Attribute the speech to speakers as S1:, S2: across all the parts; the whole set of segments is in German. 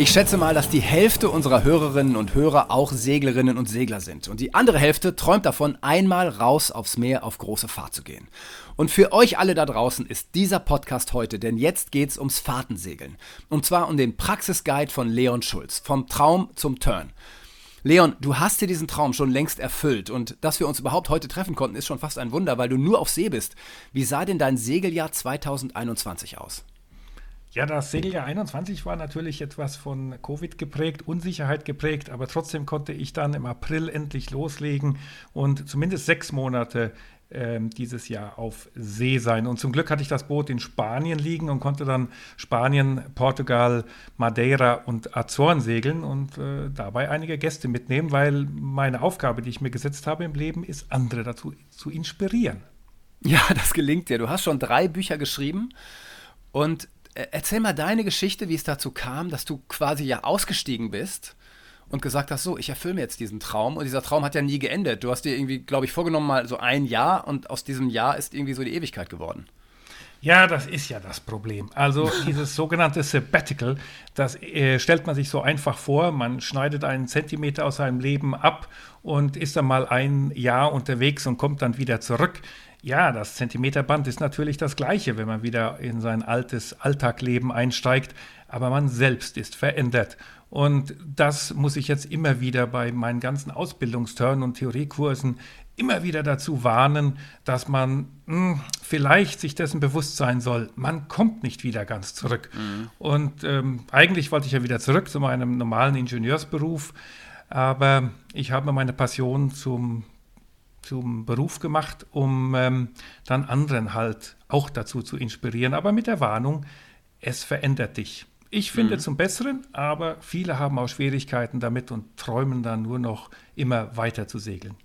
S1: Ich schätze mal, dass die Hälfte unserer Hörerinnen und Hörer auch Seglerinnen und Segler sind. Und die andere Hälfte träumt davon, einmal raus aufs Meer auf große Fahrt zu gehen. Und für euch alle da draußen ist dieser Podcast heute, denn jetzt geht's ums Fahrtensegeln. Und zwar um den Praxisguide von Leon Schulz, vom Traum zum Turn. Leon, du hast dir diesen Traum schon längst erfüllt und dass wir uns überhaupt heute treffen konnten, ist schon fast ein Wunder, weil du nur auf See bist. Wie sah denn dein Segeljahr 2021 aus?
S2: Ja, das Segeljahr 21 war natürlich etwas von Covid geprägt, Unsicherheit geprägt, aber trotzdem konnte ich dann im April endlich loslegen und zumindest sechs Monate äh, dieses Jahr auf See sein. Und zum Glück hatte ich das Boot in Spanien liegen und konnte dann Spanien, Portugal, Madeira und Azoren segeln und äh, dabei einige Gäste mitnehmen, weil meine Aufgabe, die ich mir gesetzt habe im Leben, ist, andere dazu zu inspirieren.
S1: Ja, das gelingt dir. Du hast schon drei Bücher geschrieben und erzähl mal deine Geschichte, wie es dazu kam, dass du quasi ja ausgestiegen bist und gesagt hast, so, ich erfülle mir jetzt diesen Traum. Und dieser Traum hat ja nie geendet. Du hast dir irgendwie, glaube ich, vorgenommen mal so ein Jahr und aus diesem Jahr ist irgendwie so die Ewigkeit geworden.
S2: Ja, das ist ja das Problem. Also dieses sogenannte Sabbatical, das äh, stellt man sich so einfach vor. Man schneidet einen Zentimeter aus seinem Leben ab und ist dann mal ein Jahr unterwegs und kommt dann wieder zurück. Ja, das Zentimeterband ist natürlich das gleiche, wenn man wieder in sein altes Alltagleben einsteigt, aber man selbst ist verändert. Und das muss ich jetzt immer wieder bei meinen ganzen Ausbildungsturnen und Theoriekursen immer wieder dazu warnen, dass man mh, hm, vielleicht sich dessen bewusst sein soll, man kommt nicht wieder ganz zurück. Mhm. Und ähm, eigentlich wollte ich ja wieder zurück zu meinem normalen Ingenieursberuf, aber ich habe meine Passion zum zum Beruf gemacht, um ähm, dann anderen halt auch dazu zu inspirieren, aber mit der Warnung, es verändert dich. Ich finde mhm. zum Besseren, aber viele haben auch Schwierigkeiten damit und träumen dann nur noch immer weiter zu segeln.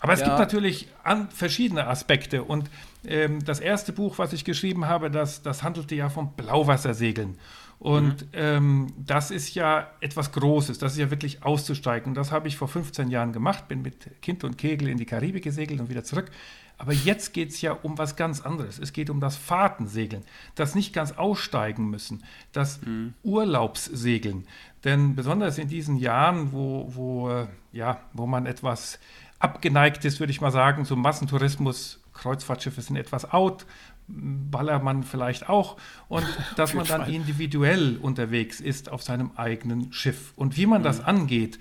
S2: Aber es ja. gibt natürlich verschiedene Aspekte und ähm, das erste Buch, was ich geschrieben habe, das, das handelte ja vom Blauwassersegeln. Und mhm. ähm, das ist ja etwas Großes, das ist ja wirklich auszusteigen. Das habe ich vor 15 Jahren gemacht, bin mit Kind und Kegel in die Karibik gesegelt und wieder zurück. Aber jetzt geht es ja um was ganz anderes. Es geht um das Fahrtensegeln, das nicht ganz aussteigen müssen, das mhm. Urlaubssegeln. Denn besonders in diesen Jahren, wo, wo, äh, ja, wo man etwas abgeneigt ist, würde ich mal sagen, zum Massentourismus, Kreuzfahrtschiffe sind etwas out, Ballermann vielleicht auch und dass man dann individuell unterwegs ist auf seinem eigenen Schiff. Und wie man mhm. das angeht,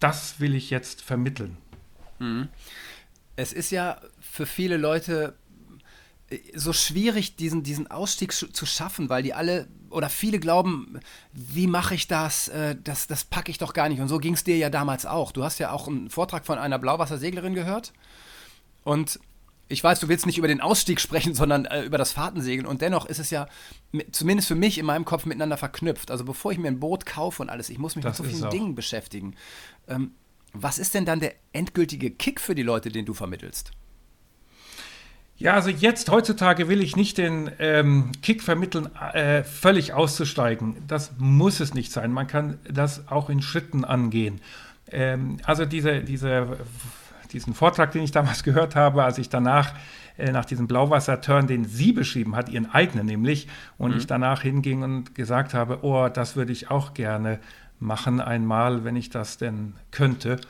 S2: das will ich jetzt vermitteln.
S1: Mhm. Es ist ja für viele Leute äh, so schwierig, diesen, diesen Ausstieg zu schaffen, weil die alle oder viele glauben, wie mache ich das? Äh, das? Das packe ich doch gar nicht. Und so ging es dir ja damals auch. Du hast ja auch einen Vortrag von einer Blauwasserseglerin gehört. Und ich weiß, du willst nicht über den Ausstieg sprechen, sondern äh, über das Fahrtensegeln. Und dennoch ist es ja zumindest für mich in meinem Kopf miteinander verknüpft. Also bevor ich mir ein Boot kaufe und alles, ich muss mich das mit so vielen Dingen beschäftigen. Ähm, was ist denn dann der endgültige Kick für die Leute, den du vermittelst?
S2: Ja, also jetzt heutzutage will ich nicht den ähm, Kick vermitteln, äh, völlig auszusteigen. Das muss es nicht sein. Man kann das auch in Schritten angehen. Ähm, also diese, diese diesen Vortrag, den ich damals gehört habe, als ich danach äh, nach diesem Blauwasser-Turn, den sie beschrieben hat, ihren eigenen nämlich, und mhm. ich danach hinging und gesagt habe, oh, das würde ich auch gerne machen einmal, wenn ich das denn könnte.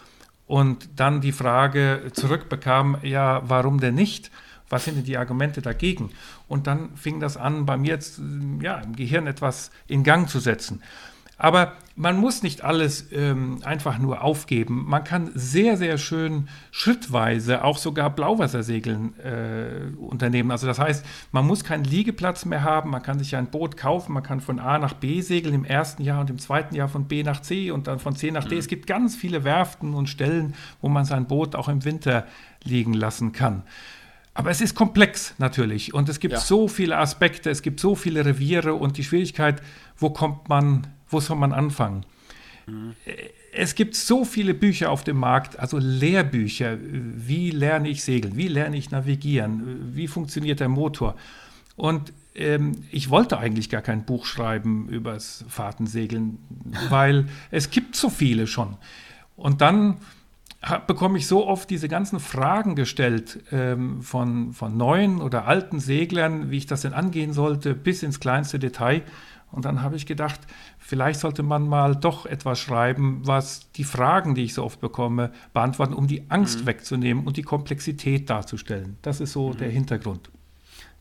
S2: Und dann die Frage zurückbekam, ja, warum denn nicht? Was sind denn die Argumente dagegen? Und dann fing das an, bei mir jetzt ja, im Gehirn etwas in Gang zu setzen. Aber man muss nicht alles ähm, einfach nur aufgeben. Man kann sehr, sehr schön schrittweise auch sogar Blauwassersegeln äh, unternehmen. Also das heißt, man muss keinen Liegeplatz mehr haben, man kann sich ein Boot kaufen, man kann von A nach B segeln im ersten Jahr und im zweiten Jahr von B nach C und dann von C nach D. Mhm. Es gibt ganz viele Werften und Stellen, wo man sein Boot auch im Winter liegen lassen kann. Aber es ist komplex natürlich und es gibt ja. so viele Aspekte, es gibt so viele Reviere und die Schwierigkeit, wo kommt man wo soll man anfangen? Mhm. Es gibt so viele Bücher auf dem Markt, also Lehrbücher. Wie lerne ich segeln? Wie lerne ich navigieren? Wie funktioniert der Motor? Und ähm, ich wollte eigentlich gar kein Buch schreiben übers Fahrtensegeln, weil es gibt so viele schon. Und dann bekomme ich so oft diese ganzen Fragen gestellt ähm, von, von neuen oder alten Seglern, wie ich das denn angehen sollte, bis ins kleinste Detail. Und dann habe ich gedacht, vielleicht sollte man mal doch etwas schreiben, was die Fragen, die ich so oft bekomme, beantworten, um die Angst mhm. wegzunehmen und die Komplexität darzustellen. Das ist so mhm. der Hintergrund.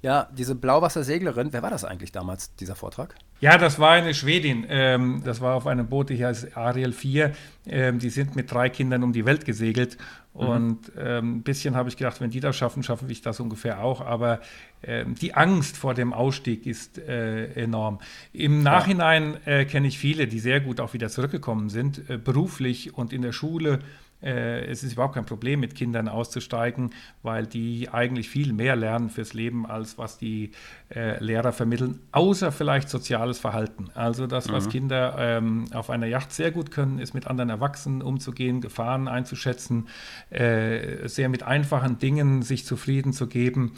S1: Ja, diese Blauwasserseglerin, wer war das eigentlich damals, dieser Vortrag?
S2: Ja, das war eine Schwedin. Ähm, das war auf einem Boot, die heißt Ariel 4. Ähm, die sind mit drei Kindern um die Welt gesegelt. Mhm. Und ähm, ein bisschen habe ich gedacht, wenn die das schaffen, schaffen ich das ungefähr auch. Aber ähm, die Angst vor dem Ausstieg ist äh, enorm. Im Nachhinein äh, kenne ich viele, die sehr gut auch wieder zurückgekommen sind, äh, beruflich und in der Schule es ist überhaupt kein Problem, mit Kindern auszusteigen, weil die eigentlich viel mehr lernen fürs Leben, als was die äh, Lehrer vermitteln, außer vielleicht soziales Verhalten. Also das, was mhm. Kinder ähm, auf einer Yacht sehr gut können, ist mit anderen Erwachsenen umzugehen, Gefahren einzuschätzen, äh, sehr mit einfachen Dingen sich zufrieden zu geben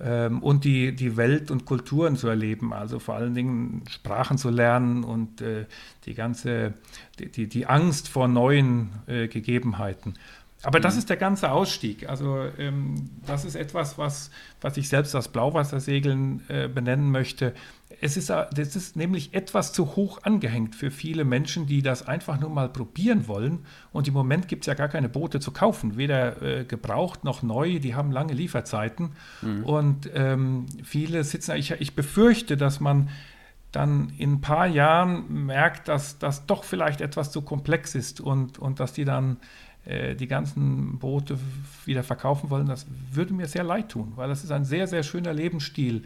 S2: ähm, und die, die Welt und Kulturen zu erleben, also vor allen Dingen Sprachen zu lernen und äh, die ganze, die, die, die, Angst vor neuen äh, Gegebenheiten. Aber das mhm. ist der ganze Ausstieg. Also ähm, das ist etwas, was, was ich selbst als Blauwassersegeln äh, benennen möchte. Es ist, das ist nämlich etwas zu hoch angehängt für viele Menschen, die das einfach nur mal probieren wollen. Und im Moment gibt es ja gar keine Boote zu kaufen, weder äh, gebraucht noch neu. Die haben lange Lieferzeiten. Mhm. Und ähm, viele sitzen, ich, ich befürchte, dass man dann in ein paar Jahren merkt, dass das doch vielleicht etwas zu komplex ist und, und dass die dann äh, die ganzen Boote wieder verkaufen wollen, das würde mir sehr leid tun, weil das ist ein sehr, sehr schöner Lebensstil.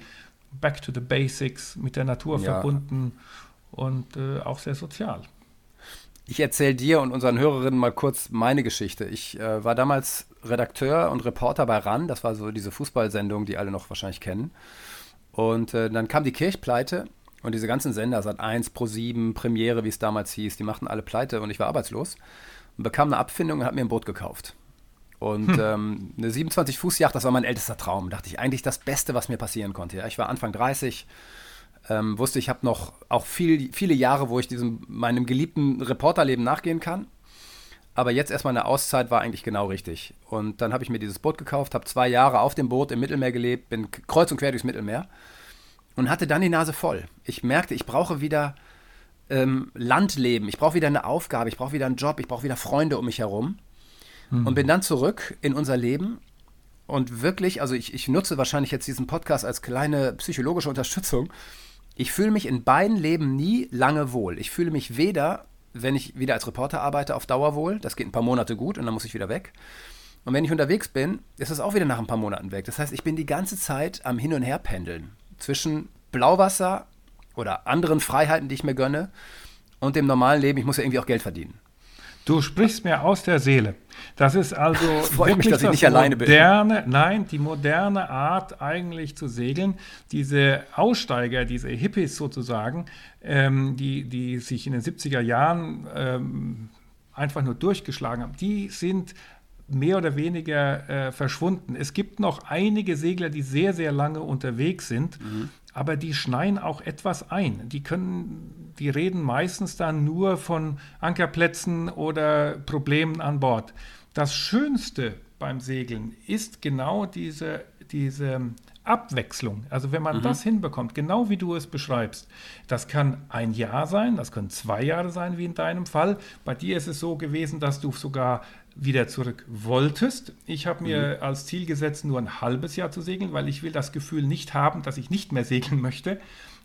S2: Back to the Basics, mit der Natur ja. verbunden und äh, auch sehr sozial.
S1: Ich erzähle dir und unseren Hörerinnen mal kurz meine Geschichte. Ich äh, war damals Redakteur und Reporter bei RAN, das war so diese Fußballsendung, die alle noch wahrscheinlich kennen. Und äh, dann kam die Kirchpleite und diese ganzen Sender, Sat 1, Pro 7, Premiere, wie es damals hieß, die machten alle pleite und ich war arbeitslos und bekam eine Abfindung und habe mir ein Boot gekauft. Und hm. ähm, eine 27-Fuß-Yacht, das war mein ältester Traum. Dachte ich, eigentlich das Beste, was mir passieren konnte. Ja, ich war Anfang 30, ähm, wusste, ich habe noch auch viel, viele Jahre, wo ich diesem, meinem geliebten Reporterleben nachgehen kann. Aber jetzt erstmal eine Auszeit war eigentlich genau richtig. Und dann habe ich mir dieses Boot gekauft, habe zwei Jahre auf dem Boot im Mittelmeer gelebt, bin kreuz und quer durchs Mittelmeer und hatte dann die Nase voll. Ich merkte, ich brauche wieder ähm, Landleben. Ich brauche wieder eine Aufgabe, ich brauche wieder einen Job, ich brauche wieder Freunde um mich herum. Mhm. Und bin dann zurück in unser Leben und wirklich, also ich, ich nutze wahrscheinlich jetzt diesen Podcast als kleine psychologische Unterstützung. Ich fühle mich in beiden Leben nie lange wohl. Ich fühle mich weder, wenn ich wieder als Reporter arbeite, auf Dauer wohl. Das geht ein paar Monate gut und dann muss ich wieder weg. Und wenn ich unterwegs bin, ist es auch wieder nach ein paar Monaten weg. Das heißt, ich bin die ganze Zeit am Hin- und Her pendeln zwischen Blauwasser oder anderen Freiheiten, die ich mir gönne, und dem normalen Leben. Ich muss ja irgendwie auch Geld verdienen.
S2: Du sprichst mir aus der Seele. Das ist also
S1: Freut mich, dass ich nicht alleine
S2: moderne, bin. Nein, die moderne Art eigentlich zu segeln. Diese Aussteiger, diese Hippies sozusagen, ähm, die, die sich in den 70er Jahren ähm, einfach nur durchgeschlagen haben, die sind mehr oder weniger äh, verschwunden. Es gibt noch einige Segler, die sehr, sehr lange unterwegs sind, mhm aber die schneien auch etwas ein. Die können, die reden meistens dann nur von Ankerplätzen oder Problemen an Bord. Das Schönste beim Segeln ist genau diese, diese Abwechslung. Also wenn man mhm. das hinbekommt, genau wie du es beschreibst, das kann ein Jahr sein, das können zwei Jahre sein, wie in deinem Fall. Bei dir ist es so gewesen, dass du sogar wieder zurück wolltest. Ich habe mir mhm. als Ziel gesetzt, nur ein halbes Jahr zu segeln, weil ich will das Gefühl nicht haben, dass ich nicht mehr segeln möchte,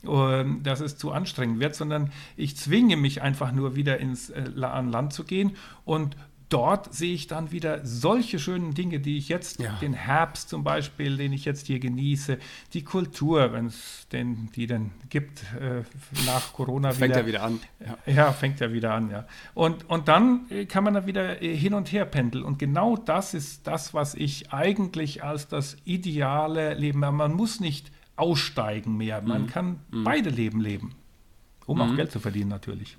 S2: ähm, dass es zu anstrengend wird, sondern ich zwinge mich einfach nur wieder ins äh, an Land zu gehen und dort sehe ich dann wieder solche schönen Dinge, die ich jetzt, ja. den Herbst zum Beispiel, den ich jetzt hier genieße, die Kultur, wenn es denn die denn gibt äh, nach Corona
S1: fängt wieder. Fängt ja wieder an.
S2: Ja. ja, fängt ja wieder an, ja. Und, und dann äh, kann man da wieder äh, hin und her pendeln. Und genau das ist das, was ich eigentlich als das ideale Leben, man muss nicht aussteigen mehr, man mhm. kann mhm. beide Leben leben, um mhm. auch Geld zu verdienen natürlich.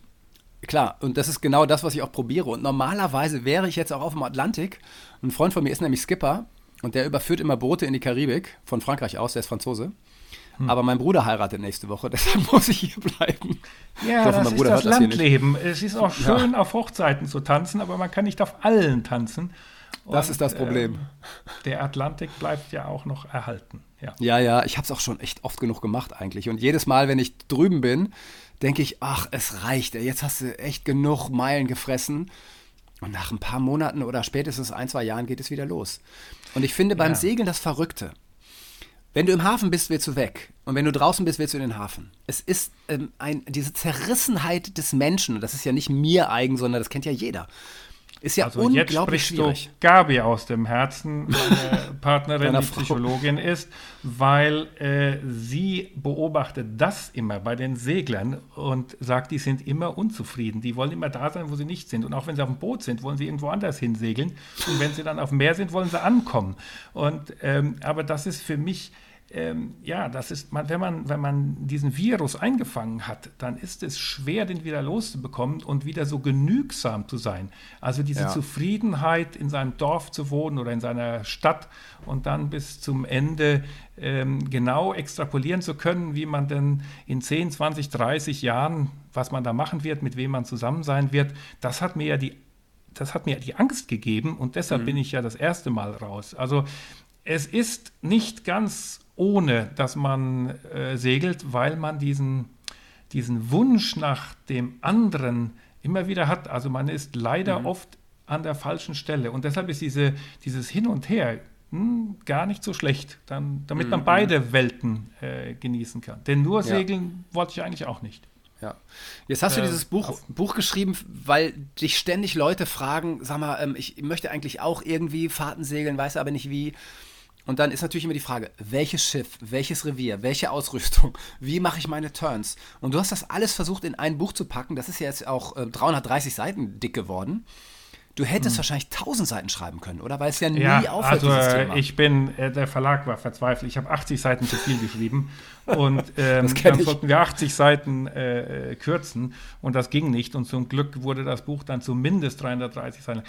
S1: Klar, und das ist genau das, was ich auch probiere. Und normalerweise wäre ich jetzt auch auf dem Atlantik. Ein Freund von mir ist nämlich Skipper und der überführt immer Boote in die Karibik von Frankreich aus, der ist Franzose. Hm. Aber mein Bruder heiratet nächste Woche, deshalb muss ich hier bleiben.
S2: Ja, hoffe, das ist das Landleben. Es ist auch schön, ja. auf Hochzeiten zu tanzen, aber man kann nicht auf allen tanzen.
S1: Und, das ist das Problem.
S2: Äh, der Atlantik bleibt ja auch noch erhalten.
S1: Ja, ja, ja ich habe es auch schon echt oft genug gemacht eigentlich. Und jedes Mal, wenn ich drüben bin, denke ich, ach, es reicht. Jetzt hast du echt genug Meilen gefressen. Und nach ein paar Monaten oder spätestens ein, zwei Jahren geht es wieder los. Und ich finde beim ja. Segeln das Verrückte. Wenn du im Hafen bist, willst du weg. Und wenn du draußen bist, willst du in den Hafen. Es ist ähm, ein, diese Zerrissenheit des Menschen, und das ist ja nicht mir eigen, sondern das kennt ja jeder. Ist ja also unglaublich jetzt schwierig.
S2: Du Gabi aus dem Herzen, meine Partnerin, die Psychologin ist, weil äh, sie beobachtet das immer bei den Seglern und sagt, die sind immer unzufrieden. Die wollen immer da sein, wo sie nicht sind. Und auch wenn sie auf dem Boot sind, wollen sie irgendwo anders hinsegeln. Und wenn sie dann auf dem Meer sind, wollen sie ankommen. Und, ähm, aber das ist für mich ähm, ja, das ist, man, wenn, man, wenn man diesen Virus eingefangen hat, dann ist es schwer, den wieder loszubekommen und wieder so genügsam zu sein. Also diese ja. Zufriedenheit, in seinem Dorf zu wohnen oder in seiner Stadt und dann bis zum Ende ähm, genau extrapolieren zu können, wie man denn in 10, 20, 30 Jahren, was man da machen wird, mit wem man zusammen sein wird, das hat mir ja die das hat mir die Angst gegeben und deshalb mhm. bin ich ja das erste Mal raus. Also es ist nicht ganz ohne dass man äh, segelt, weil man diesen, diesen Wunsch nach dem anderen immer wieder hat. Also man ist leider mhm. oft an der falschen Stelle. Und deshalb ist diese, dieses Hin und Her hm, gar nicht so schlecht, dann, damit mhm. man beide Welten äh, genießen kann. Denn nur segeln ja. wollte ich eigentlich auch nicht.
S1: Ja. Jetzt hast du äh, dieses Buch, Buch geschrieben, weil dich ständig Leute fragen, sag mal, ähm, ich möchte eigentlich auch irgendwie Fahrten segeln, weiß aber nicht wie. Und dann ist natürlich immer die Frage, welches Schiff, welches Revier, welche Ausrüstung, wie mache ich meine Turns? Und du hast das alles versucht in ein Buch zu packen. Das ist ja jetzt auch äh, 330 Seiten dick geworden. Du hättest hm. wahrscheinlich 1000 Seiten schreiben können, oder? Weil es ja nie ja, aufhört,
S2: also, dieses Thema. Ich bin, äh, der Verlag war verzweifelt. Ich habe 80 Seiten zu viel geschrieben. und ähm, dann sollten wir 80 Seiten äh, kürzen. Und das ging nicht. Und zum Glück wurde das Buch dann zumindest 330 Seiten.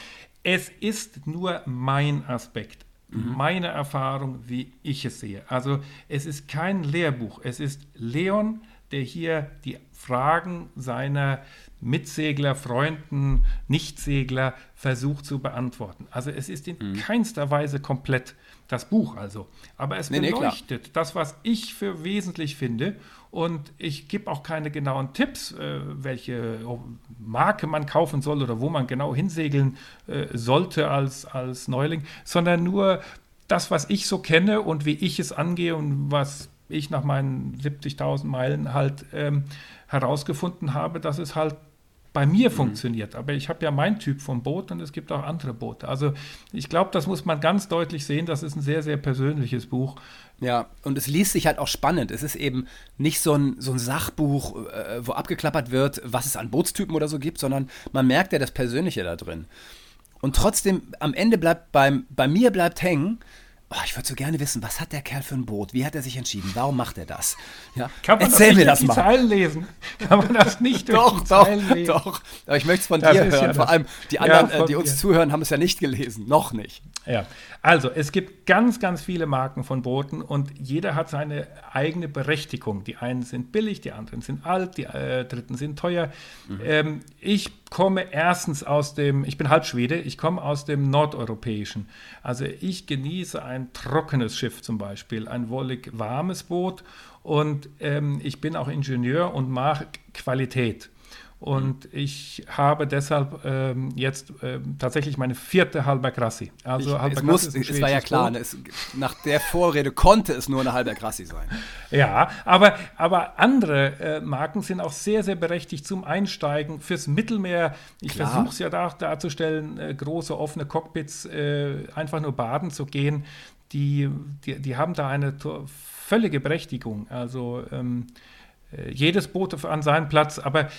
S2: Es ist nur mein Aspekt mhm. meine Erfahrung, wie ich es sehe. Also es ist kein Lehrbuch, es ist Leon, der hier die Fragen seiner Mitsegler, Freunden, Nichtsegler versucht zu beantworten. Also es ist in mhm. keinster Weise komplett das Buch also. Aber es nee, beleuchtet nee, das, was ich für wesentlich finde. Und ich gebe auch keine genauen Tipps, äh, welche Marke man kaufen soll oder wo man genau hinsegeln äh, sollte als, als Neuling, sondern nur das, was ich so kenne und wie ich es angehe und was ich nach meinen 70.000 Meilen halt ähm, herausgefunden habe, dass es halt bei mir mhm. funktioniert. Aber ich habe ja meinen Typ vom Boot und es gibt auch andere Boote. Also ich glaube, das muss man ganz deutlich sehen. Das ist ein sehr, sehr persönliches Buch.
S1: Ja, und es liest sich halt auch spannend. Es ist eben nicht so ein, so ein Sachbuch, äh, wo abgeklappert wird, was es an Bootstypen oder so gibt, sondern man merkt ja das Persönliche da drin. Und trotzdem, am Ende bleibt beim, bei mir bleibt hängen, Oh, ich würde so gerne wissen, was hat der Kerl für ein Boot? Wie hat er sich entschieden? Warum macht er das?
S2: Ja? Kann man Erzähl das mir das mal. Zeilen lesen? Kann man das nicht durch
S1: doch, die doch, Zeilen lesen? Doch, aber ich möchte es von das dir hören. Ja Vor allem die anderen, ja, äh, die uns dir. zuhören, haben es ja nicht gelesen. Noch nicht.
S2: Ja, also es gibt ganz, ganz viele Marken von Booten und jeder hat seine eigene Berechtigung. Die einen sind billig, die anderen sind alt, die äh, dritten sind teuer. Mhm. Ähm, ich komme erstens aus dem, ich bin Halbschwede, ich komme aus dem Nordeuropäischen. Also ich genieße ein trockenes Schiff zum Beispiel, ein wollig warmes Boot und ähm, ich bin auch Ingenieur und mag Qualität. Und ich habe deshalb ähm, jetzt ähm, tatsächlich meine vierte Halber Grassi.
S1: Also ich, Halber es, muss, es war ja klar, ne, es, nach der Vorrede konnte es nur eine Halber Grassi sein.
S2: Ja, aber, aber andere äh, Marken sind auch sehr, sehr berechtigt zum Einsteigen fürs Mittelmeer. Ich versuche es ja da, darzustellen, äh, große offene Cockpits, äh, einfach nur baden zu gehen. Die, die, die haben da eine völlige Berechtigung. Also ähm, äh, jedes Boot an seinem Platz, aber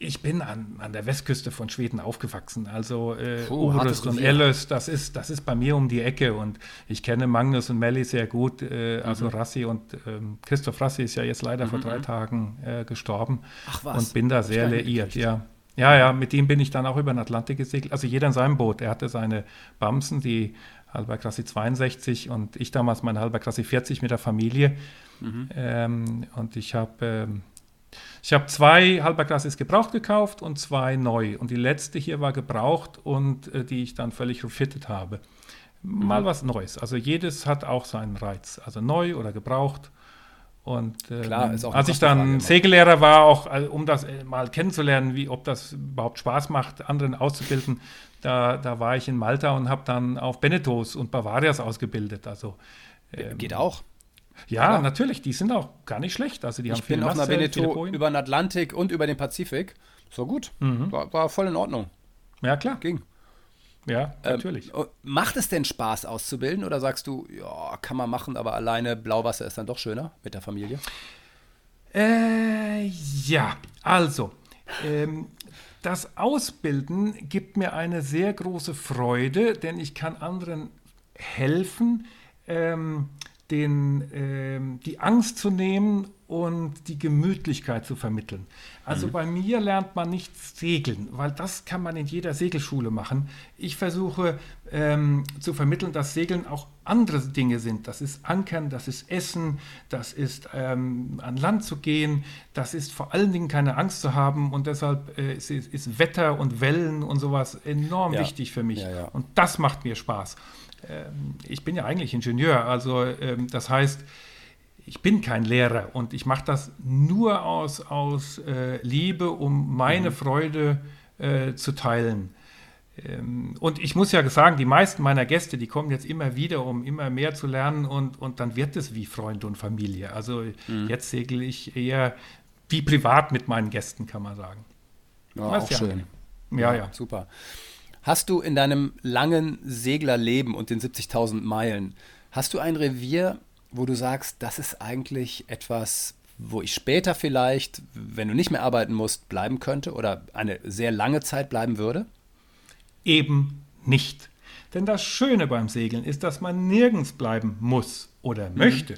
S2: ich bin an, an der Westküste von Schweden aufgewachsen. Also äh, Puh, Orust und Ellös, das ist, das ist bei mir um die Ecke und ich kenne Magnus und Melli sehr gut. Äh, also mhm. Rassi und ähm, Christoph Rassi ist ja jetzt leider mhm. vor drei Tagen äh, gestorben Ach, was? und bin da sehr liiert, ja. Ja, ja, mit ihm bin ich dann auch über den Atlantik gesegelt. Also jeder in seinem Boot. Er hatte seine Bamsen, die Halberklasse 62 und ich damals meine Halberklasse 40 mit der Familie. Mhm. Ähm, und ich habe ähm, ich habe zwei Halberklasses gebraucht gekauft und zwei neu. Und die letzte hier war gebraucht und äh, die ich dann völlig refitted habe. Mal mhm. was Neues. Also jedes hat auch seinen Reiz. Also neu oder gebraucht. Und äh, Klar, als ich dann Segellehrer war, auch also, um das äh, mal kennenzulernen, wie, ob das überhaupt Spaß macht, anderen auszubilden, da, da war ich in Malta und habe dann auf Benettos und Bavarias ausgebildet. Also
S1: ähm, geht auch.
S2: Ja, ja, natürlich, die sind auch gar nicht schlecht. Also die
S1: ich
S2: haben
S1: bin auf einer Beneteau über den Atlantik und über den Pazifik. So gut. Mhm. War, war, voll in Ordnung.
S2: Ja, klar.
S1: Ging.
S2: Ja, ähm, natürlich.
S1: Ähm, macht es denn Spaß auszubilden oder sagst du, ja, kann man machen, aber alleine Blauwasser ist dann doch schöner mit der Familie?
S2: Äh, ja, also, ähm, das Ausbilden gibt mir eine sehr große Freude, denn ich kann anderen helfen, ähm, den, ähm, die Angst zu nehmen und die Gemütlichkeit zu vermitteln. Also mhm. bei mir lernt man nicht segeln, weil das kann man in jeder Segelschule machen. Ich versuche ähm, zu vermitteln, dass Segeln auch andere Dinge sind. Das ist Ankern, das ist Essen, das ist ähm, an Land zu gehen, das ist vor allen Dingen keine Angst zu haben und deshalb äh, ist, ist, Wetter und Wellen und sowas enorm ja. wichtig für mich. Ja, ja. Und das macht mir Spaß. Ähm, ich bin ja eigentlich Ingenieur, also ähm, das heißt, ich bin kein Lehrer und ich mache das nur aus, aus äh, Liebe, um meine mhm. Freude äh, zu teilen. Ähm, und ich muss ja sagen, die meisten meiner Gäste, die kommen jetzt immer wieder, um immer mehr zu lernen und, und dann wird es wie Freund und Familie. Also mhm. jetzt segel ich eher wie privat mit meinen Gästen, kann man sagen.
S1: Ja, auch ja schön. Ja, ja, ja. Super. Hast du in deinem langen Seglerleben und den 70.000 Meilen, hast du ein Revier, wo du sagst, das ist eigentlich etwas, wo ich später vielleicht, wenn du nicht mehr arbeiten musst, bleiben könnte oder eine sehr lange Zeit bleiben würde?
S2: Eben nicht. Denn das Schöne beim Segeln ist, dass man nirgends bleiben muss oder mhm. möchte.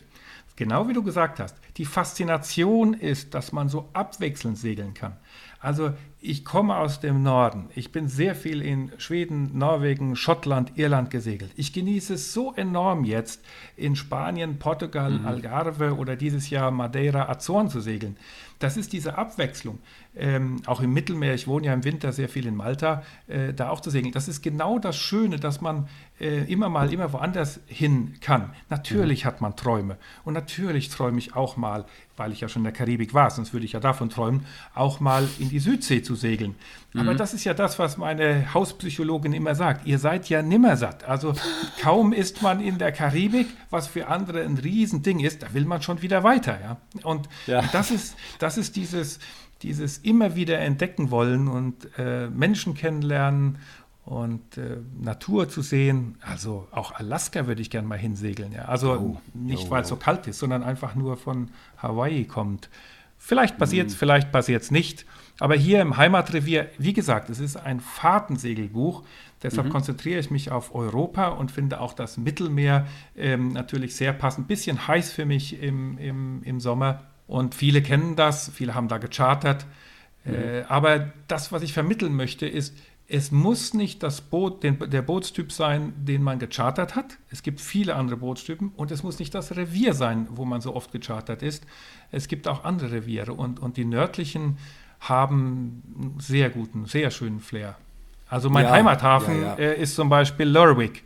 S2: Genau wie du gesagt hast, die Faszination ist, dass man so abwechselnd segeln kann. Also ich komme aus dem Norden. Ich bin sehr viel in Schweden, Norwegen, Schottland, Irland gesegelt. Ich genieße es so enorm jetzt, in Spanien, Portugal, mhm. Algarve oder dieses Jahr Madeira, Azoren zu segeln. Das ist diese Abwechslung. Ähm, auch im Mittelmeer, ich wohne ja im Winter sehr viel in Malta, äh, da auch zu segeln. Das ist genau das Schöne, dass man äh, immer mal, immer woanders hin kann. Natürlich mhm. hat man Träume. Und natürlich träume ich auch mal, weil ich ja schon in der Karibik war, sonst würde ich ja davon träumen, auch mal in die Südsee zu segeln. Mhm. Aber das ist ja das, was meine Hauspsychologin immer sagt. Ihr seid ja nimmersatt. Also kaum ist man in der Karibik, was für andere ein Riesending ist, da will man schon wieder weiter. Ja? Und ja. das ist, das ist dieses, dieses immer wieder entdecken wollen und äh, Menschen kennenlernen und äh, Natur zu sehen. Also auch Alaska würde ich gerne mal hinsegeln. Ja. Also oh, nicht, oh, weil es so kalt ist, sondern einfach nur von Hawaii kommt. Vielleicht passiert es, mm. vielleicht passiert es nicht. Aber hier im Heimatrevier, wie gesagt, es ist ein Fahrtensegelbuch. Deshalb mhm. konzentriere ich mich auf Europa und finde auch das Mittelmeer ähm, natürlich sehr passend. Bisschen heiß für mich im, im, im Sommer. Und viele kennen das, viele haben da gechartert. Mhm. Äh, aber das, was ich vermitteln möchte, ist, es muss nicht das Boot, den, der Bootstyp sein, den man gechartert hat. Es gibt viele andere Bootstypen und es muss nicht das Revier sein, wo man so oft gechartert ist. Es gibt auch andere Reviere und, und die nördlichen haben einen sehr guten, sehr schönen Flair. Also mein ja, Heimathafen ja, ja. Äh, ist zum Beispiel Lerwick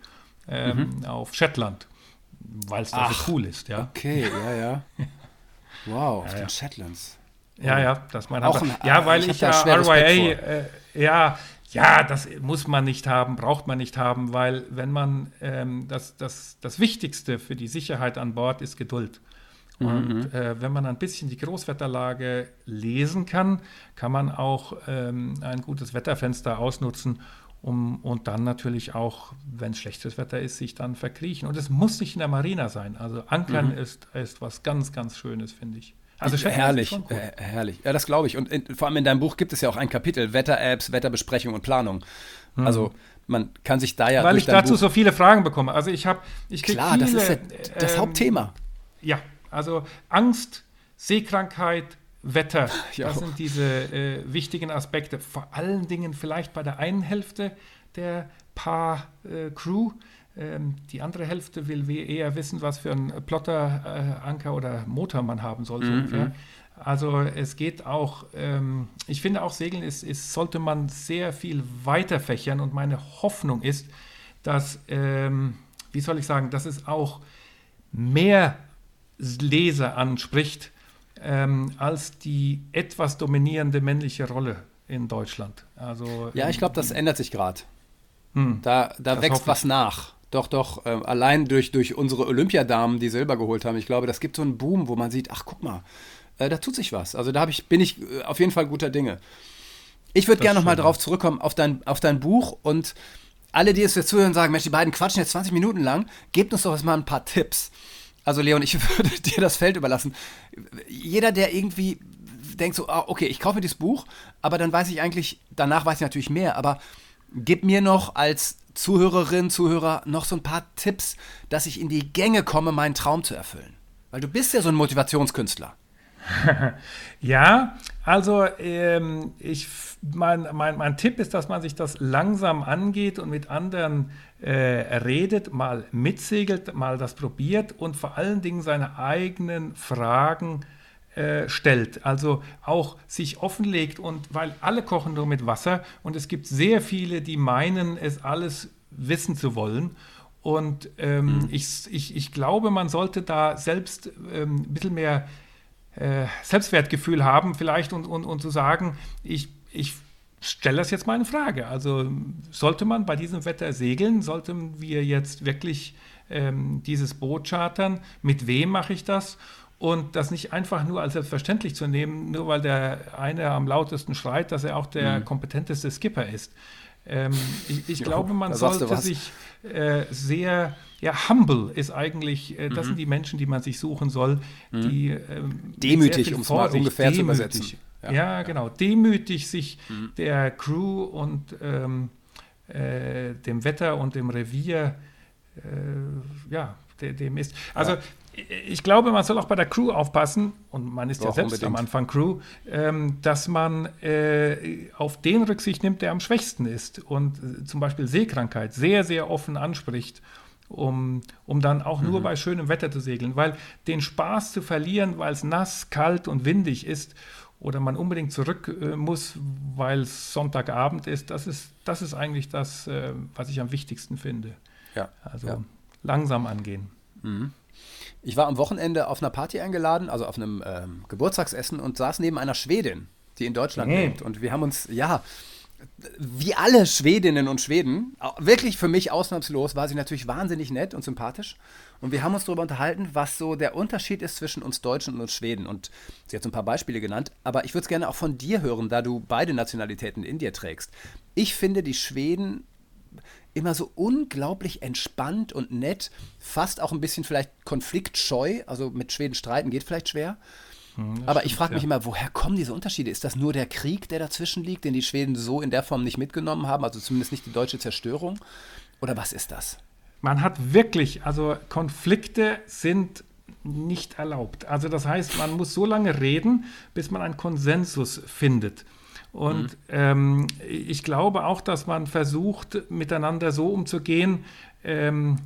S2: ähm, mhm. auf Shetland, weil es da so cool ist. Ja.
S1: Okay, ja, ja. Wow, auf den Shetlands.
S2: Ja, ja, das ist mein Heimathafen. Ja, weil ich, ich ja RYA, äh, ja, ja, das muss man nicht haben, braucht man nicht haben, weil wenn man ähm, das, das, das Wichtigste für die Sicherheit an Bord ist Geduld. Und mhm. äh, wenn man ein bisschen die Großwetterlage lesen kann, kann man auch ähm, ein gutes Wetterfenster ausnutzen, um, und dann natürlich auch, wenn es schlechtes Wetter ist, sich dann verkriechen. Und es muss nicht in der Marina sein. Also Ankern mhm. ist, ist was ganz, ganz Schönes, finde ich.
S1: Also herrlich, cool. äh, herrlich. Ja, das glaube ich. Und in, vor allem in deinem Buch gibt es ja auch ein Kapitel Wetter-Apps, Wetterbesprechung und Planung. Mhm. Also man kann sich da ja.
S2: Weil ich dazu Buch so viele Fragen bekomme. Also ich habe, ich
S1: Klar,
S2: viele,
S1: das ist ja das ähm, Hauptthema.
S2: Ja, also Angst, Seekrankheit, Wetter. Das sind diese äh, wichtigen Aspekte. Vor allen Dingen vielleicht bei der einen Hälfte der Paar-Crew. Äh, die andere Hälfte will eher wissen, was für einen Plotter, äh, Anker oder Motor man haben soll. So mhm. ungefähr. Also es geht auch, ähm, ich finde auch Segeln ist, ist, sollte man sehr viel weiter fächern und meine Hoffnung ist, dass, ähm, wie soll ich sagen, dass es auch mehr Leser anspricht ähm, als die etwas dominierende männliche Rolle in Deutschland. Also,
S1: ja, ich glaube, das ändert sich gerade. Hm, da da wächst was nach. Doch, doch, äh, allein durch, durch unsere Olympiadamen, die Silber geholt haben. Ich glaube, das gibt so einen Boom, wo man sieht, ach guck mal, äh, da tut sich was. Also da ich, bin ich äh, auf jeden Fall guter Dinge. Ich würde gerne nochmal darauf zurückkommen, auf dein, auf dein Buch und alle, die es jetzt zuhören, sagen, Mensch, die beiden quatschen jetzt 20 Minuten lang, gebt uns doch jetzt mal ein paar Tipps. Also Leon, ich würde dir das Feld überlassen. Jeder, der irgendwie denkt so, ah, okay, ich kaufe mir dieses Buch, aber dann weiß ich eigentlich, danach weiß ich natürlich mehr, aber gib mir noch als Zuhörerin, Zuhörer noch so ein paar Tipps, dass ich in die Gänge komme, meinen Traum zu erfüllen. Weil du bist ja so ein Motivationskünstler.
S2: ja, also ähm, ich, mein, mein, mein Tipp ist, dass man sich das langsam angeht und mit anderen äh, redet, mal mitsegelt, mal das probiert und vor allen Dingen seine eigenen Fragen äh, stellt. Also auch sich offenlegt und weil alle kochen nur mit Wasser und es gibt sehr viele, die meinen, es alles wissen zu wollen. Und ähm, mhm. ich, ich, ich glaube, man sollte da selbst ähm, ein bisschen mehr äh, Selbstwertgefühl haben vielleicht und, und, und zu sagen, ich, ich stelle das jetzt mal in Frage. Also sollte man bei diesem Wetter segeln? Sollten wir jetzt wirklich ähm, dieses Boot chartern? Mit wem mache ich das? Und das nicht einfach nur als selbstverständlich zu nehmen, nur weil der eine am lautesten schreit, dass er auch der mhm. kompetenteste Skipper ist. Ähm, ich, ich jo, glaube, man sollte sich äh, sehr, ja, humble ist eigentlich, äh, das mhm. sind die Menschen, die man sich suchen soll, mhm. die ähm,
S1: demütig, um es mal ungefähr demütig, zu übersetzen.
S2: Ja, ja, genau, demütig sich mhm. der Crew und ähm, äh, dem Wetter und dem Revier, äh, ja, dem ist. Also ja ich glaube, man soll auch bei der Crew aufpassen, und man ist Doch, ja selbst unbedingt. am Anfang Crew, ähm, dass man äh, auf den Rücksicht nimmt, der am schwächsten ist und äh, zum Beispiel Seekrankheit sehr, sehr offen anspricht, um, um dann auch mhm. nur bei schönem Wetter zu segeln. Weil den Spaß zu verlieren, weil es nass, kalt und windig ist oder man unbedingt zurück äh, muss, weil es Sonntagabend ist, das ist, das ist eigentlich das, äh, was ich am wichtigsten finde. Ja. Also ja. langsam angehen. Mhm.
S1: Ich war am Wochenende auf einer Party eingeladen, also auf einem ähm, Geburtstagsessen und saß neben einer Schwedin, die in Deutschland mhm. lebt. Und wir haben uns, ja, wie alle Schwedinnen und Schweden, wirklich für mich ausnahmslos, war sie natürlich wahnsinnig nett und sympathisch. Und wir haben uns darüber unterhalten, was so der Unterschied ist zwischen uns Deutschen und uns Schweden. Und sie hat so ein paar Beispiele genannt, aber ich würde es gerne auch von dir hören, da du beide Nationalitäten in dir trägst. Ich finde, die Schweden immer so unglaublich entspannt und nett, fast auch ein bisschen vielleicht konfliktscheu, also mit Schweden streiten geht vielleicht schwer. Hm, Aber stimmt, ich frage mich ja. immer, woher kommen diese Unterschiede? Ist das nur der Krieg, der dazwischen liegt, den die Schweden so in der Form nicht mitgenommen haben, also zumindest nicht die deutsche Zerstörung? Oder was ist das?
S2: Man hat wirklich, also Konflikte sind nicht erlaubt. Also das heißt, man muss so lange reden, bis man einen Konsensus findet. Und mhm. ähm, ich glaube auch, dass man versucht, miteinander so umzugehen. Ähm,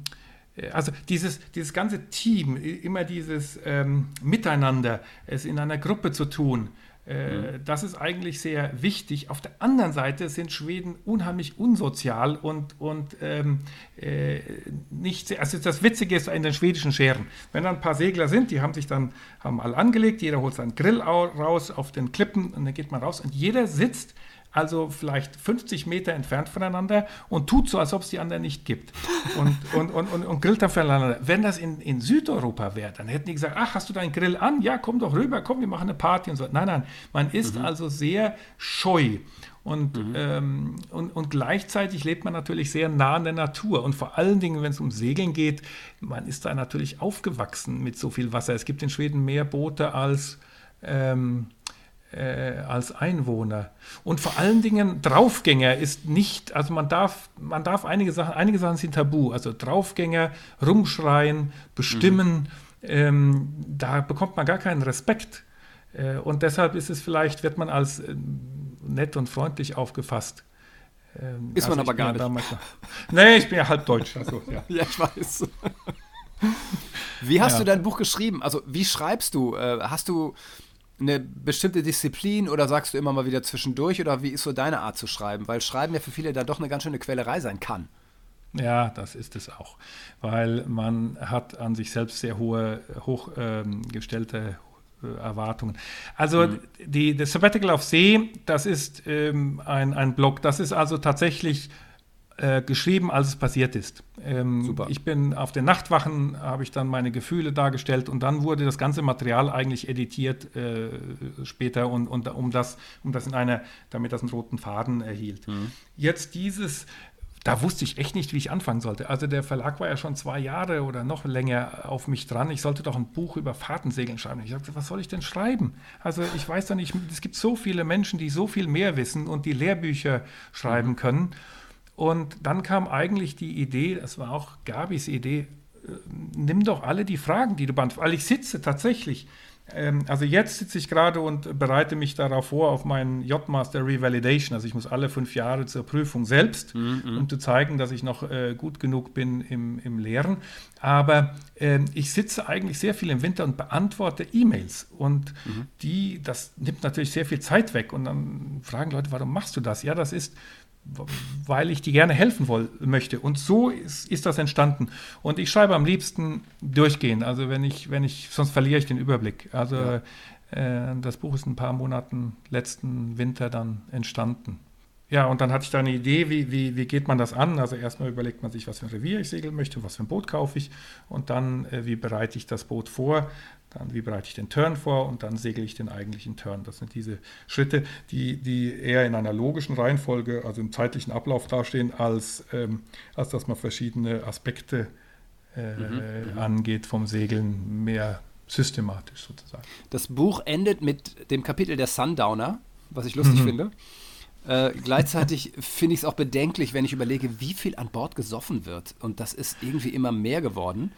S2: also dieses, dieses ganze Team, immer dieses ähm, Miteinander, es in einer Gruppe zu tun, äh, mhm. Das ist eigentlich sehr wichtig. Auf der anderen Seite sind Schweden unheimlich unsozial und, und ähm, äh, nicht sehr, also das Witzige ist in den schwedischen Scheren. Wenn da ein paar Segler sind, die haben sich dann haben alle angelegt, jeder holt seinen Grill raus auf den Klippen und dann geht man raus und jeder sitzt also vielleicht 50 Meter entfernt voneinander und tut so, als ob es die anderen nicht gibt. Und, und, und, und, und grillt dann voneinander. Wenn das in, in Südeuropa wäre, dann hätten die gesagt, ach, hast du deinen Grill an? Ja, komm doch rüber, komm, wir machen eine Party und so. Nein, nein, man ist mhm. also sehr scheu. Und, mhm. ähm, und, und gleichzeitig lebt man natürlich sehr nah an der Natur. Und vor allen Dingen, wenn es um Segeln geht, man ist da natürlich aufgewachsen mit so viel Wasser. Es gibt in Schweden mehr Boote als, ähm, äh, als Einwohner. Und vor allen Dingen Draufgänger ist nicht, also man darf, man darf einige Sachen, einige Sachen sind tabu. Also Draufgänger, rumschreien, bestimmen, mhm. ähm, da bekommt man gar keinen Respekt. Äh, und deshalb ist es vielleicht, wird man als äh, nett und freundlich aufgefasst.
S1: Ähm, ist also man aber gar nicht. Damals,
S2: nee, ich bin ja halb deutsch. Also,
S1: ja. ja, ich weiß. Wie hast ja. du dein Buch geschrieben? Also, wie schreibst du? Äh, hast du eine bestimmte Disziplin oder sagst du immer mal wieder zwischendurch oder wie ist so deine Art zu schreiben? Weil Schreiben ja für viele da doch eine ganz schöne Quälerei sein kann.
S2: Ja, das ist es auch, weil man hat an sich selbst sehr hohe, hochgestellte ähm, äh, Erwartungen. Also mhm. die, das Sabbatical auf See, das ist ähm, ein, ein Blog, das ist also tatsächlich äh, geschrieben, als es passiert ist. Ähm, Super. Ich bin auf den Nachtwachen, habe ich dann meine Gefühle dargestellt und dann wurde das ganze Material eigentlich editiert äh, später und, und um das, um das in einer, damit das einen roten Faden erhielt. Mhm. Jetzt dieses da wusste ich echt nicht, wie ich anfangen sollte. Also der Verlag war ja schon zwei Jahre oder noch länger auf mich dran. Ich sollte doch ein Buch über Fahrtensegeln schreiben. Ich sagte, was soll ich denn schreiben? Also ich weiß doch nicht, es gibt so viele Menschen, die so viel mehr wissen und die Lehrbücher schreiben mhm. können. Und dann kam eigentlich die Idee, das war auch Gabis Idee, äh, nimm doch alle die Fragen, die du beantwortest. Weil ich sitze tatsächlich, ähm, also jetzt sitze ich gerade und bereite mich darauf vor auf meinen J-Master Revalidation. Also ich muss alle fünf Jahre zur Prüfung selbst, mhm. um zu zeigen, dass ich noch äh, gut genug bin im, im Lehren. Aber äh, ich sitze eigentlich sehr viel im Winter und beantworte E-Mails. Und mhm. die, das nimmt natürlich sehr viel Zeit weg. Und dann fragen Leute, warum machst du das? Ja, das ist weil ich die gerne helfen woll, möchte. Und so ist, ist, das entstanden. Und ich schreibe am liebsten durchgehend. Also wenn ich, wenn ich, sonst verliere ich den Überblick. Also ja. äh, das Buch ist ein paar Monaten letzten Winter dann entstanden. Ja, und dann hatte ich da eine Idee, wie, wie, wie geht man das an? Also erstmal überlegt man sich, was für ein Revier ich segeln möchte, was für ein Boot kaufe ich und dann, äh, wie bereite ich das Boot vor? Dann, wie bereite ich den Turn vor und dann segel ich den eigentlichen Turn. Das sind diese Schritte, die, die eher in einer logischen Reihenfolge, also im zeitlichen Ablauf dastehen, als, ähm, als dass man verschiedene Aspekte äh, mhm, mhm. angeht vom Segeln, mehr systematisch sozusagen.
S1: Das Buch endet mit dem Kapitel der Sundowner, was ich lustig mhm. finde. Äh, gleichzeitig finde ich es auch bedenklich, wenn ich überlege, wie viel an Bord gesoffen wird. Und das ist irgendwie immer mehr geworden.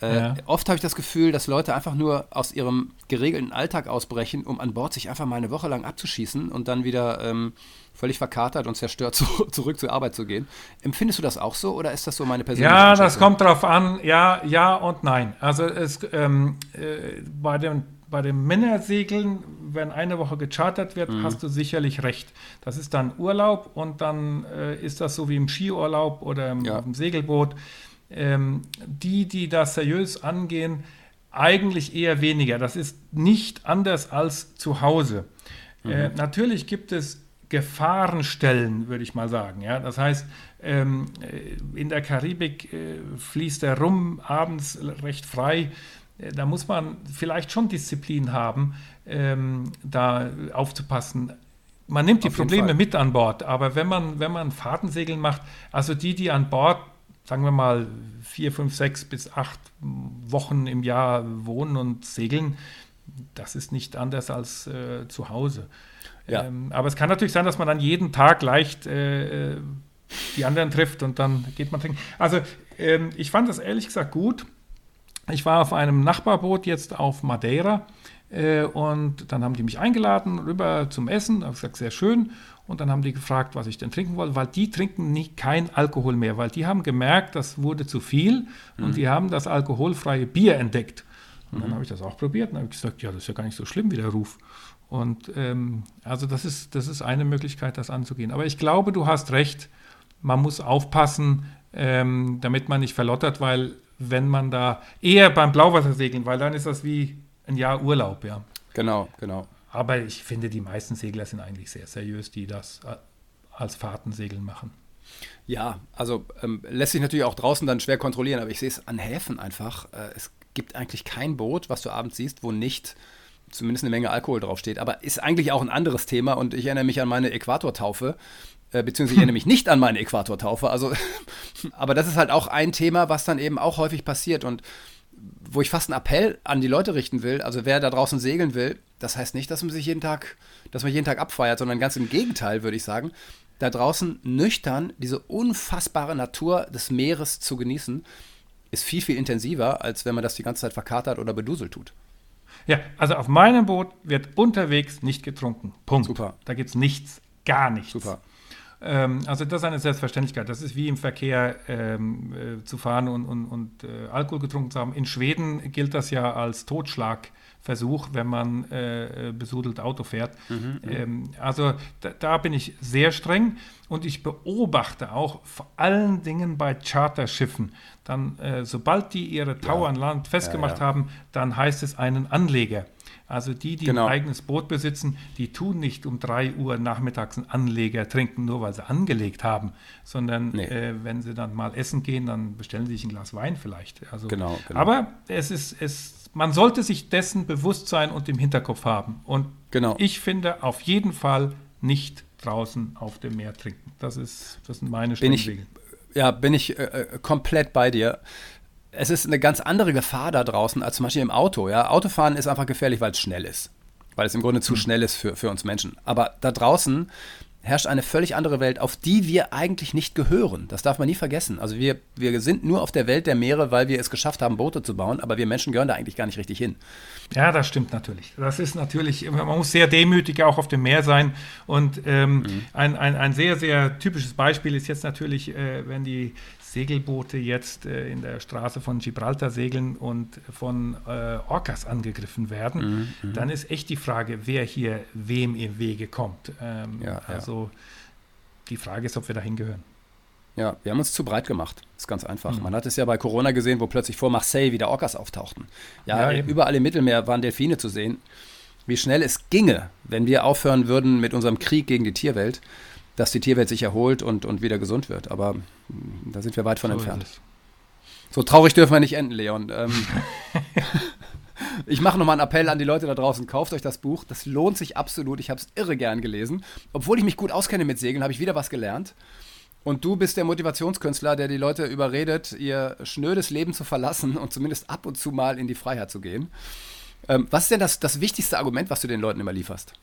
S1: Äh, ja. Oft habe ich das Gefühl, dass Leute einfach nur aus ihrem geregelten Alltag ausbrechen, um an Bord sich einfach mal eine Woche lang abzuschießen und dann wieder ähm, völlig verkatert und zerstört zu, zurück zur Arbeit zu gehen. Empfindest du das auch so oder ist das so meine persönliche
S2: Ja, das kommt drauf an. Ja, ja und nein. Also es, ähm, äh, bei dem bei dem Männersegeln, wenn eine Woche gechartert wird, mhm. hast du sicherlich recht. Das ist dann Urlaub und dann äh, ist das so wie im Skiurlaub oder im, ja. im Segelboot ähm, die, die das seriös angehen, eigentlich eher weniger. Das ist nicht anders als zu Hause. Mhm. Äh, natürlich gibt es Gefahrenstellen, würde ich mal sagen. Ja? Das heißt, ähm, äh, in der Karibik äh, fließt der Rum abends recht frei. Äh, da muss man vielleicht schon Disziplin haben, ähm, da aufzupassen. Man nimmt die Probleme mit an Bord, aber wenn man, wenn man Fahrtensegeln macht, also die, die an Bord sagen wir mal, vier, fünf, sechs bis acht Wochen im Jahr wohnen und segeln, das ist nicht anders als äh, zu Hause. Ja. Ähm, aber es kann natürlich sein, dass man dann jeden Tag leicht äh, äh die anderen trifft und dann geht man trinken. Also ähm, ich fand das ehrlich gesagt gut. Ich war auf einem Nachbarboot jetzt auf Madeira äh, und dann haben die mich eingeladen rüber zum Essen. Da habe ich gesagt, sehr schön. Und dann haben die gefragt, was ich denn trinken wollte, weil die trinken nicht kein Alkohol mehr, weil die haben gemerkt, das wurde zu viel mhm. und die haben das alkoholfreie Bier entdeckt. Und mhm. dann habe ich das auch probiert und habe gesagt, ja, das ist ja gar nicht so schlimm wie der Ruf. Und ähm, also das ist, das ist eine Möglichkeit, das anzugehen. Aber ich glaube, du hast recht, man muss aufpassen, ähm, damit man nicht verlottert, weil wenn man da eher beim Blauwasser segeln, weil dann ist das wie ein Jahr Urlaub, ja.
S1: Genau, genau.
S2: Aber ich finde, die meisten Segler sind eigentlich sehr seriös, die das äh, als Fahrtensegeln machen.
S1: Ja, also ähm, lässt sich natürlich auch draußen dann schwer kontrollieren, aber ich sehe es an Häfen einfach. Äh, es gibt eigentlich kein Boot, was du abends siehst, wo nicht zumindest eine Menge Alkohol draufsteht. Aber ist eigentlich auch ein anderes Thema und ich erinnere mich an meine Äquatortaufe, äh, beziehungsweise ich erinnere mich nicht an meine Äquatortaufe. Also, aber das ist halt auch ein Thema, was dann eben auch häufig passiert und wo ich fast einen Appell an die Leute richten will. Also wer da draußen segeln will, das heißt nicht, dass man sich jeden Tag, dass man jeden Tag abfeiert, sondern ganz im Gegenteil, würde ich sagen. Da draußen nüchtern diese unfassbare Natur des Meeres zu genießen, ist viel, viel intensiver, als wenn man das die ganze Zeit verkatert oder beduselt tut.
S2: Ja, also auf meinem Boot wird unterwegs nicht getrunken. Punkt.
S1: Super.
S2: Da gibt es nichts, gar nichts.
S1: Super.
S2: Ähm, also das ist eine Selbstverständlichkeit. Das ist wie im Verkehr ähm, äh, zu fahren und, und, und äh, Alkohol getrunken zu haben. In Schweden gilt das ja als Totschlagversuch, wenn man äh, besudelt Auto fährt. Mhm, ähm, also da, da, bin ich sehr streng und ich beobachte auch vor allen Dingen bei Charterschiffen, dann äh, sobald die ihre Tau ja. an Land festgemacht ja, ja. haben, dann heißt es einen Anleger. Also die, die genau. ein eigenes Boot besitzen, die tun nicht um 3 Uhr nachmittags einen Anleger trinken, nur weil sie angelegt haben, sondern nee. äh, wenn sie dann mal essen gehen, dann bestellen sie sich ein Glas Wein vielleicht. Also,
S1: genau, genau.
S2: Aber es ist, es, man sollte sich dessen bewusst sein und im Hinterkopf haben. Und genau. ich finde auf jeden Fall nicht draußen auf dem Meer trinken. Das, ist, das sind meine
S1: Regeln. Ja, bin ich äh, äh, komplett bei dir es ist eine ganz andere Gefahr da draußen als zum Beispiel im Auto. Ja? Autofahren ist einfach gefährlich, weil es schnell ist. Weil es im Grunde zu mhm. schnell ist für, für uns Menschen. Aber da draußen herrscht eine völlig andere Welt, auf die wir eigentlich nicht gehören. Das darf man nie vergessen. Also wir, wir sind nur auf der Welt der Meere, weil wir es geschafft haben, Boote zu bauen, aber wir Menschen gehören da eigentlich gar nicht richtig hin.
S2: Ja, das stimmt natürlich. Das ist natürlich, man muss sehr demütig auch auf dem Meer sein. Und ähm, mhm. ein, ein, ein sehr, sehr typisches Beispiel ist jetzt natürlich, äh, wenn die Segelboote jetzt äh, in der Straße von Gibraltar segeln und von äh, Orcas angegriffen werden, mhm, mhm, dann ist echt die Frage, wer hier wem im Wege kommt. Ähm, ja, also ja. die Frage ist, ob wir dahin gehören.
S1: Ja, wir haben uns zu breit gemacht. Ist ganz einfach. Mhm. Man hat es ja bei Corona gesehen, wo plötzlich vor Marseille wieder Orcas auftauchten. Ja, ja überall im Mittelmeer waren Delfine zu sehen. Wie schnell es ginge, wenn wir aufhören würden mit unserem Krieg gegen die Tierwelt dass die Tierwelt sich erholt und, und wieder gesund wird. Aber hm, da sind wir weit von so entfernt. So traurig dürfen wir nicht enden, Leon. Ähm, ich mache nochmal einen Appell an die Leute da draußen. Kauft euch das Buch. Das lohnt sich absolut. Ich habe es irre gern gelesen. Obwohl ich mich gut auskenne mit Segeln, habe ich wieder was gelernt. Und du bist der Motivationskünstler, der die Leute überredet, ihr schnödes Leben zu verlassen und zumindest ab und zu mal in die Freiheit zu gehen. Ähm, was ist denn das, das wichtigste Argument, was du den Leuten immer lieferst?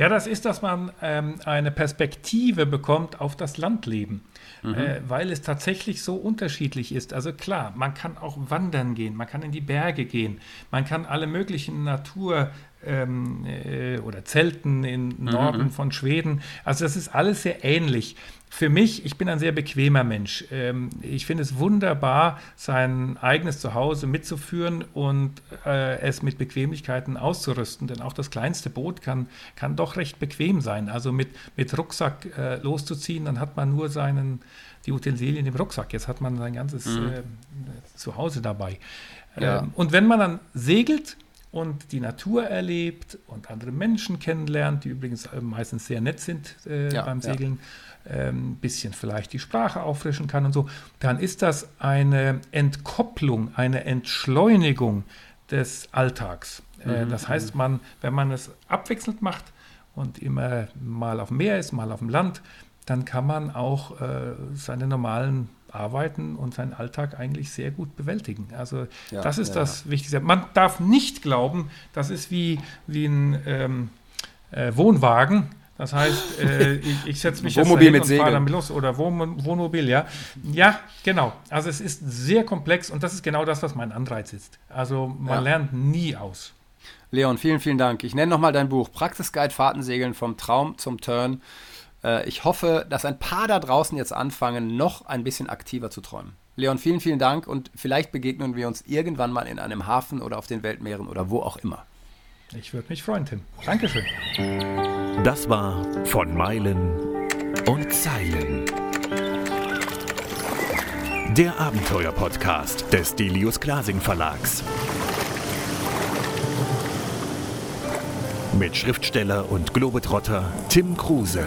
S2: Ja, das ist, dass man ähm, eine Perspektive bekommt auf das Landleben, mhm. äh, weil es tatsächlich so unterschiedlich ist. Also klar, man kann auch wandern gehen, man kann in die Berge gehen, man kann alle möglichen Natur- ähm, äh, oder Zelten im mhm, Norden mhm. von Schweden. Also das ist alles sehr ähnlich für mich, ich bin ein sehr bequemer Mensch. Ähm, ich finde es wunderbar, sein eigenes Zuhause mitzuführen und äh, es mit Bequemlichkeiten auszurüsten. Denn auch das kleinste Boot kann, kann doch recht bequem sein. Also mit, mit Rucksack äh, loszuziehen, dann hat man nur seinen, die Utensilien im Rucksack. Jetzt hat man sein ganzes mhm. äh, Zuhause dabei. Ja. Ähm, und wenn man dann segelt, und die Natur erlebt und andere Menschen kennenlernt, die übrigens meistens sehr nett sind äh, ja, beim Segeln, ja ähm, bisschen vielleicht die Sprache auffrischen kann und so, dann ist das eine Entkopplung, eine Entschleunigung des Alltags. Äh, mhm. Das heißt, man, wenn man es abwechselnd macht und immer mal auf dem Meer ist, mal auf dem Land, dann kann man auch äh, seine normalen Arbeiten und seinen Alltag eigentlich sehr gut bewältigen. Also ja, das ist ja, das. Wichtigste. Man darf nicht glauben, das ist wie, wie ein ähm, äh, Wohnwagen, das heißt, äh, ich, ich setze mich
S1: Wohnmobil jetzt mit
S2: und fahre damit los oder Wohn Wohnmobil, ja. Ja, genau. Also es ist sehr komplex und das ist genau das, was mein Anreiz ist. Also man ja. lernt nie aus.
S1: Leon, vielen, vielen Dank. Ich nenne nochmal dein Buch Praxisguide Fahrtensegeln vom Traum zum Turn. Äh, ich hoffe, dass ein paar da draußen jetzt anfangen, noch ein bisschen aktiver zu träumen. Leon, vielen, vielen Dank und vielleicht begegnen wir uns irgendwann mal in einem Hafen oder auf den Weltmeeren oder wo auch immer.
S2: Ich würde mich freuen, Tim. Dankeschön.
S3: Das war von Meilen und Zeilen. Der Abenteuer-Podcast des Delius Glasing Verlags. Mit Schriftsteller und Globetrotter Tim Kruse.